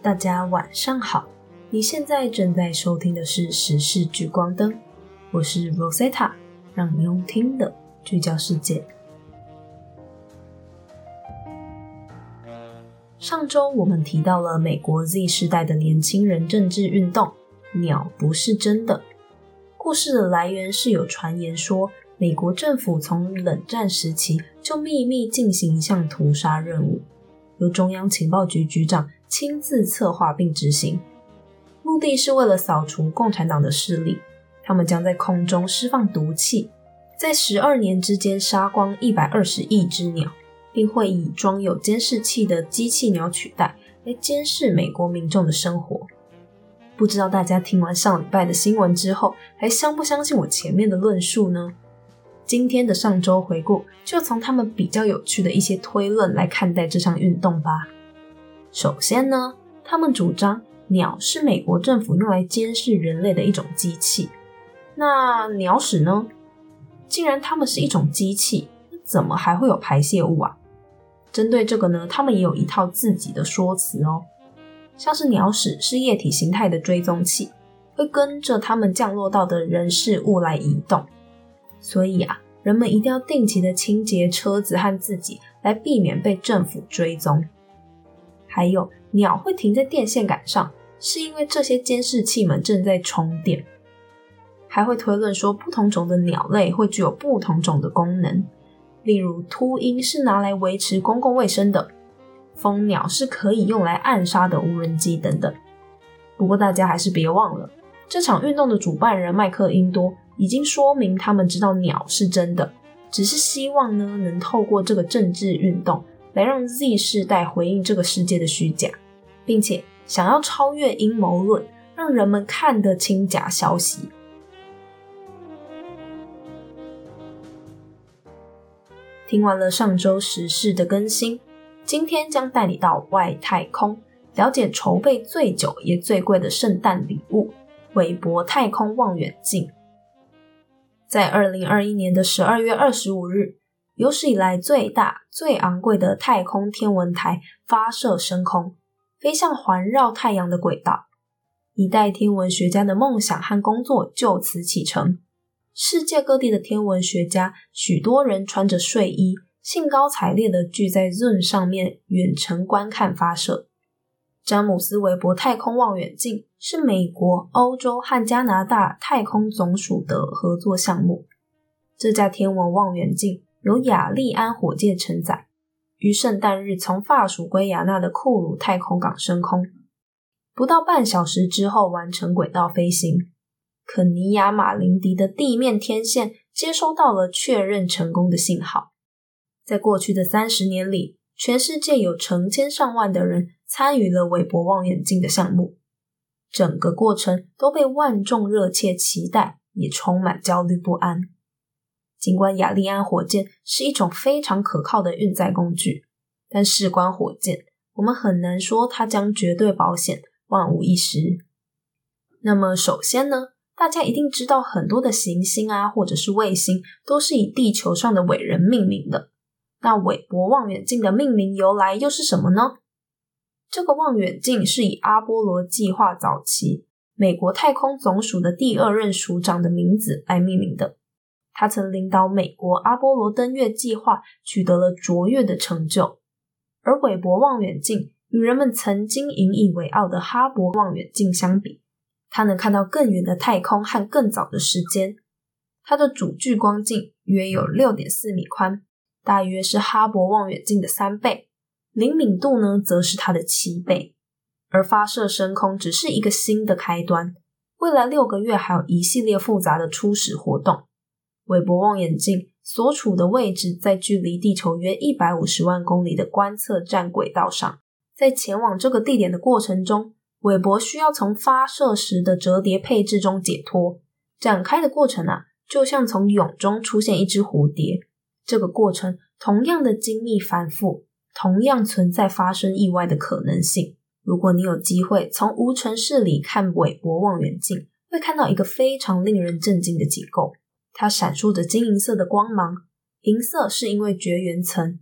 大家晚上好，你现在正在收听的是《时事聚光灯》，我是 Rosetta，让你用听的聚焦世界。上周我们提到了美国 Z 世代的年轻人政治运动“鸟不是真的”。故事的来源是有传言说，美国政府从冷战时期就秘密进行一项屠杀任务，由中央情报局局长。亲自策划并执行，目的是为了扫除共产党的势力。他们将在空中释放毒气，在十二年之间杀光一百二十亿只鸟，并会以装有监视器的机器鸟取代，来监视美国民众的生活。不知道大家听完上礼拜的新闻之后，还相不相信我前面的论述呢？今天的上周回顾，就从他们比较有趣的一些推论来看待这场运动吧。首先呢，他们主张鸟是美国政府用来监视人类的一种机器。那鸟屎呢？既然它们是一种机器，怎么还会有排泄物啊？针对这个呢，他们也有一套自己的说辞哦。像是鸟屎是液体形态的追踪器，会跟着它们降落到的人事物来移动，所以啊，人们一定要定期的清洁车子和自己，来避免被政府追踪。还有鸟会停在电线杆上，是因为这些监视器们正在充电。还会推论说，不同种的鸟类会具有不同种的功能，例如秃鹰是拿来维持公共卫生的，蜂鸟是可以用来暗杀的无人机等等。不过大家还是别忘了，这场运动的主办人麦克英多已经说明他们知道鸟是真的，只是希望呢能透过这个政治运动。来让 Z 世代回应这个世界的虚假，并且想要超越阴谋论，让人们看得清假消息。听完了上周时事的更新，今天将带你到外太空，了解筹备最久也最贵的圣诞礼物——韦伯太空望远镜。在二零二一年的十二月二十五日。有史以来最大、最昂贵的太空天文台发射升空，飞向环绕太阳的轨道，一代天文学家的梦想和工作就此启程。世界各地的天文学家，许多人穿着睡衣，兴高采烈地聚在 Zoom 上面远程观看发射。詹姆斯·韦伯太空望远镜是美国、欧洲和加拿大太空总署的合作项目。这架天文望远镜。由雅利安火箭承载，于圣诞日从法属圭亚那的库鲁太空港升空，不到半小时之后完成轨道飞行。肯尼亚马林迪的地面天线接收到了确认成功的信号。在过去的三十年里，全世界有成千上万的人参与了韦伯望远镜的项目，整个过程都被万众热切期待，也充满焦虑不安。尽管亚利安火箭是一种非常可靠的运载工具，但事关火箭，我们很难说它将绝对保险、万无一失。那么，首先呢，大家一定知道很多的行星啊，或者是卫星，都是以地球上的伟人命名的。那韦伯望远镜的命名由来又是什么呢？这个望远镜是以阿波罗计划早期美国太空总署的第二任署长的名字来命名的。他曾领导美国阿波罗登月计划，取得了卓越的成就。而韦伯望远镜与人们曾经引以为傲的哈勃望远镜相比，它能看到更远的太空和更早的时间。它的主聚光镜约有六点四米宽，大约是哈勃望远镜的三倍，灵敏度呢则是它的七倍。而发射升空只是一个新的开端，未来六个月还有一系列复杂的初始活动。韦伯望远镜所处的位置在距离地球约一百五十万公里的观测站轨道上。在前往这个地点的过程中，韦伯需要从发射时的折叠配置中解脱。展开的过程啊，就像从蛹中出现一只蝴蝶。这个过程同样的精密繁复，同样存在发生意外的可能性。如果你有机会从无尘室里看韦伯望远镜，会看到一个非常令人震惊的结构。它闪烁着金银色的光芒，银色是因为绝缘层，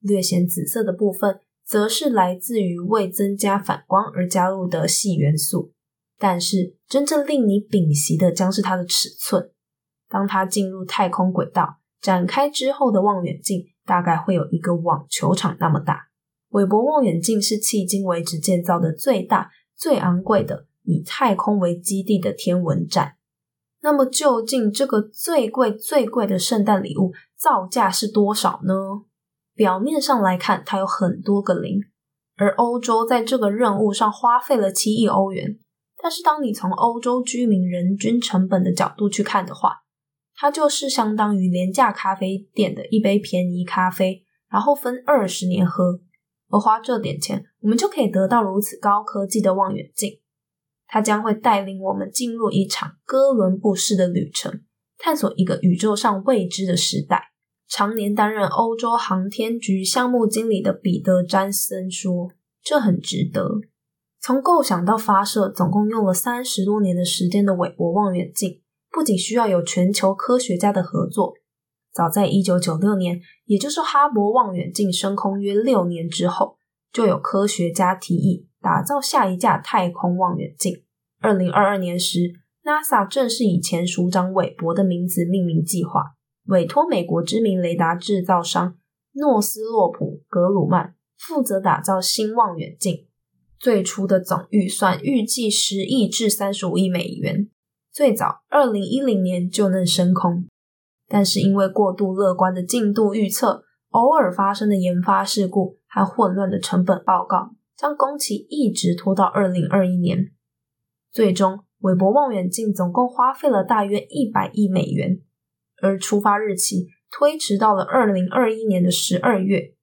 略显紫色的部分则是来自于为增加反光而加入的细元素。但是，真正令你屏息的将是它的尺寸。当它进入太空轨道展开之后的望远镜，大概会有一个网球场那么大。韦伯望远镜是迄今为止建造的最大、最昂贵的以太空为基地的天文站。那么，究竟这个最贵、最贵的圣诞礼物造价是多少呢？表面上来看，它有很多个零，而欧洲在这个任务上花费了七亿欧元。但是，当你从欧洲居民人均成本的角度去看的话，它就是相当于廉价咖啡店的一杯便宜咖啡，然后分二十年喝。而花这点钱，我们就可以得到如此高科技的望远镜。它将会带领我们进入一场哥伦布式的旅程，探索一个宇宙上未知的时代。常年担任欧洲航天局项目经理的彼得·詹森说：“这很值得。从构想到发射，总共用了三十多年的时间的韦伯望远镜，不仅需要有全球科学家的合作。早在一九九六年，也就是哈勃望远镜升空约六年之后，就有科学家提议。”打造下一架太空望远镜。二零二二年时，NASA 正式以前署长韦伯的名字命名计划，委托美国知名雷达制造商诺斯洛普格鲁曼负责打造新望远镜。最初的总预算预计十亿至三十五亿美元，最早二零一零年就能升空。但是因为过度乐观的进度预测，偶尔发生的研发事故和混乱的成本报告。将工期一直拖到二零二一年，最终韦伯望远镜总共花费了大约一百亿美元，而出发日期推迟到了二零二一年的十二月，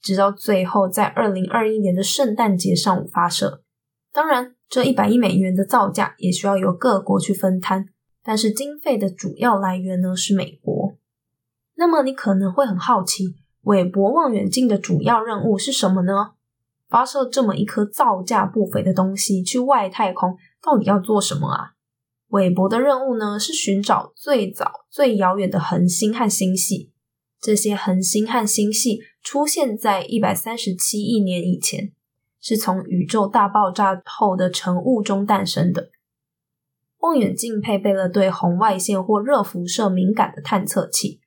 直到最后在二零二一年的圣诞节上午发射。当然，这一百亿美元的造价也需要由各国去分摊，但是经费的主要来源呢是美国。那么你可能会很好奇，韦伯望远镜的主要任务是什么呢？发射这么一颗造价不菲的东西去外太空，到底要做什么啊？韦伯的任务呢是寻找最早、最遥远的恒星和星系。这些恒星和星系出现在一百三十七亿年以前，是从宇宙大爆炸后的尘雾中诞生的。望远镜配备了对红外线或热辐射敏感的探测器，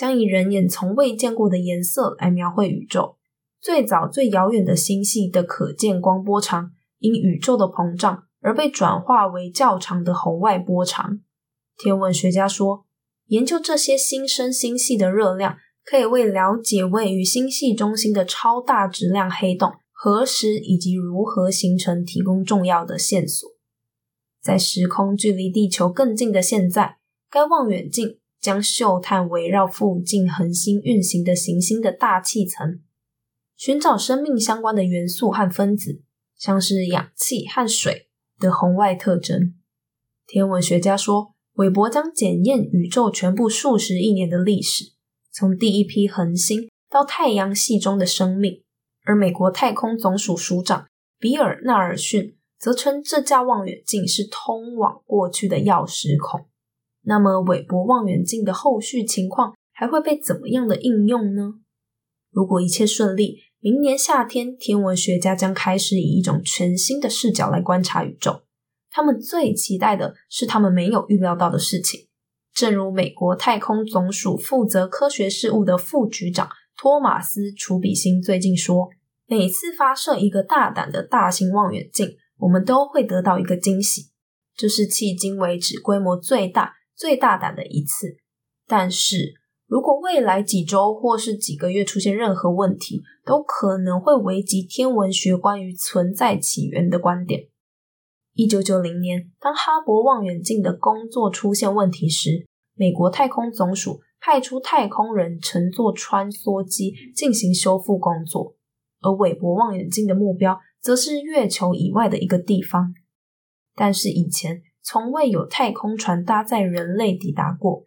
将以人眼从未见过的颜色来描绘宇宙。最早、最遥远的星系的可见光波长，因宇宙的膨胀而被转化为较长的红外波长。天文学家说，研究这些新生星系的热量，可以为了解位于星系中心的超大质量黑洞何时以及如何形成提供重要的线索。在时空距离地球更近的现在，该望远镜将嗅探围绕附近恒星运行的行星的大气层。寻找生命相关的元素和分子，像是氧气和水的红外特征。天文学家说，韦伯将检验宇宙全部数十亿年的历史，从第一批恒星到太阳系中的生命。而美国太空总署署长比尔·纳尔逊则称，这架望远镜是通往过去的钥匙孔。那么，韦伯望远镜的后续情况还会被怎么样的应用呢？如果一切顺利，明年夏天，天文学家将开始以一种全新的视角来观察宇宙。他们最期待的是他们没有预料到的事情。正如美国太空总署负责科学事务的副局长托马斯·楚比辛最近说：“每次发射一个大胆的大型望远镜，我们都会得到一个惊喜。这是迄今为止规模最大、最大胆的一次。但是，如果未来几周或是几个月出现任何问题，都可能会危及天文学关于存在起源的观点。一九九零年，当哈勃望远镜的工作出现问题时，美国太空总署派出太空人乘坐穿梭机进行修复工作，而韦伯望远镜的目标则是月球以外的一个地方。但是以前从未有太空船搭载人类抵达过。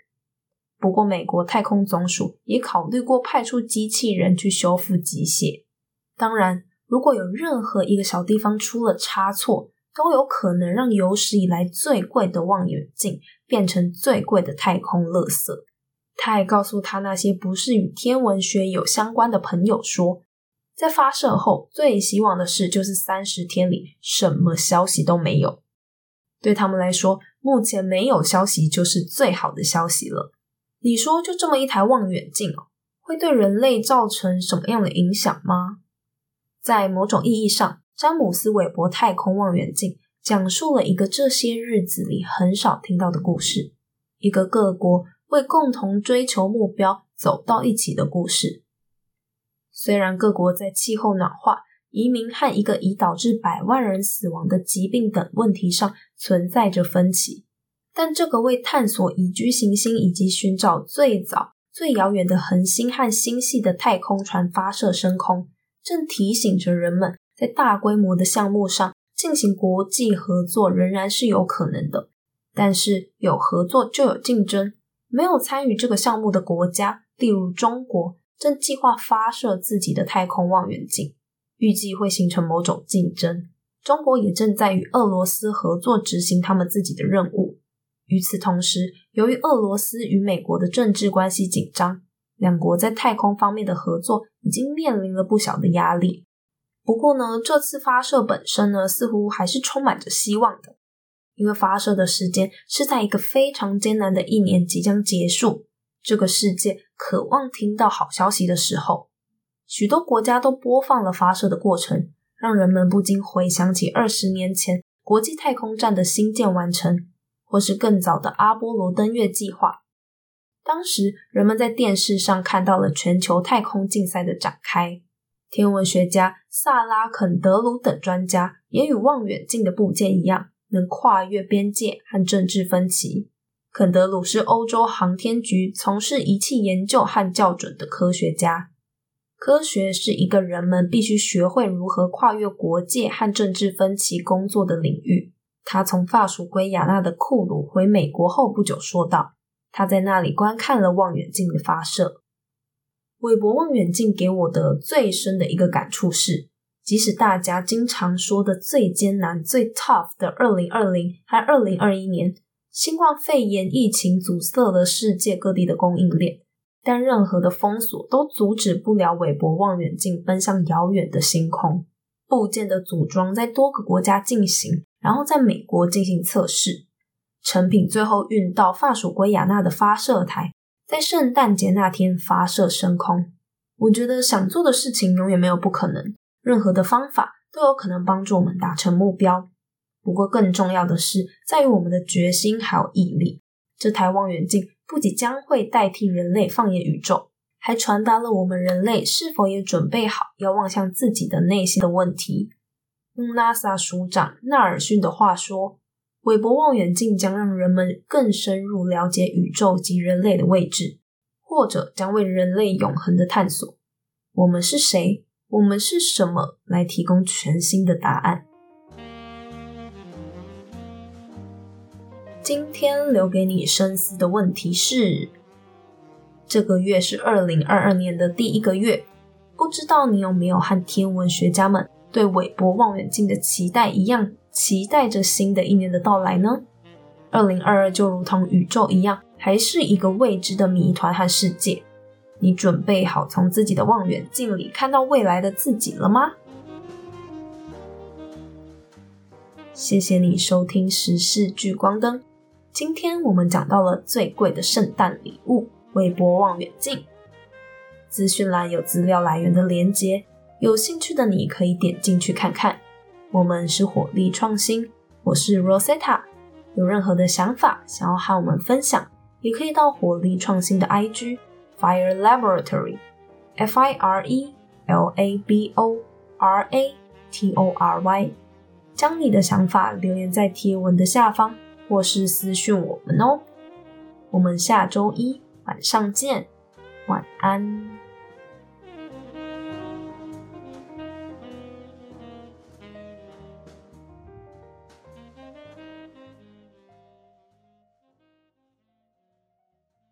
不过，美国太空总署也考虑过派出机器人去修复机械。当然，如果有任何一个小地方出了差错，都有可能让有史以来最贵的望远镜变成最贵的太空垃圾。他还告诉他那些不是与天文学有相关的朋友说：“在发射后最希望的事就是三十天里什么消息都没有。对他们来说，目前没有消息就是最好的消息了。你说，就这么一台望远镜哦，会对人类造成什么样的影响吗？在某种意义上，詹姆斯·韦伯太空望远镜讲述了一个这些日子里很少听到的故事：一个各国为共同追求目标走到一起的故事。虽然各国在气候暖化、移民和一个已导致百万人死亡的疾病等问题上存在着分歧，但这个为探索宜居行星以及寻找最早、最遥远的恒星和星系的太空船发射升空。正提醒着人们，在大规模的项目上进行国际合作仍然是有可能的。但是有合作就有竞争，没有参与这个项目的国家，例如中国，正计划发射自己的太空望远镜，预计会形成某种竞争。中国也正在与俄罗斯合作执行他们自己的任务。与此同时，由于俄罗斯与美国的政治关系紧张。两国在太空方面的合作已经面临了不小的压力。不过呢，这次发射本身呢，似乎还是充满着希望的，因为发射的时间是在一个非常艰难的一年即将结束，这个世界渴望听到好消息的时候。许多国家都播放了发射的过程，让人们不禁回想起二十年前国际太空站的新建完成，或是更早的阿波罗登月计划。当时，人们在电视上看到了全球太空竞赛的展开。天文学家萨拉肯德鲁等专家也与望远镜的部件一样，能跨越边界和政治分歧。肯德鲁是欧洲航天局从事仪器研究和校准的科学家。科学是一个人们必须学会如何跨越国界和政治分歧工作的领域。他从法属圭亚那的库鲁回美国后不久说道。他在那里观看了望远镜的发射。韦伯望远镜给我的最深的一个感触是，即使大家经常说的最艰难、最 tough 的二零二零和二零二一年，新冠肺炎疫情阻塞了世界各地的供应链，但任何的封锁都阻止不了韦伯望远镜奔向遥远的星空。部件的组装在多个国家进行，然后在美国进行测试。成品最后运到法属圭亚那的发射台，在圣诞节那天发射升空。我觉得想做的事情永远没有不可能，任何的方法都有可能帮助我们达成目标。不过更重要的是在于我们的决心还有毅力。这台望远镜不仅将会代替人类放眼宇宙，还传达了我们人类是否也准备好要望向自己的内心的问题。用 NASA 署长纳尔逊的话说。韦伯望远镜将让人们更深入了解宇宙及人类的位置，或者将为人类永恒的探索“我们是谁，我们是什么”来提供全新的答案。今天留给你深思的问题是：这个月是二零二二年的第一个月，不知道你有没有和天文学家们对韦伯望远镜的期待一样？期待着新的一年的到来呢。二零二二就如同宇宙一样，还是一个未知的谜团和世界。你准备好从自己的望远镜里看到未来的自己了吗？谢谢你收听时事聚光灯。今天我们讲到了最贵的圣诞礼物——微波望远镜。资讯栏有资料来源的连接，有兴趣的你可以点进去看看。我们是火力创新，我是 Rosetta。有任何的想法想要和我们分享，也可以到火力创新的 IG Fire Laboratory，F I R E L A B O R A T O R Y，将你的想法留言在贴文的下方，或是私讯我们哦。我们下周一晚上见，晚安。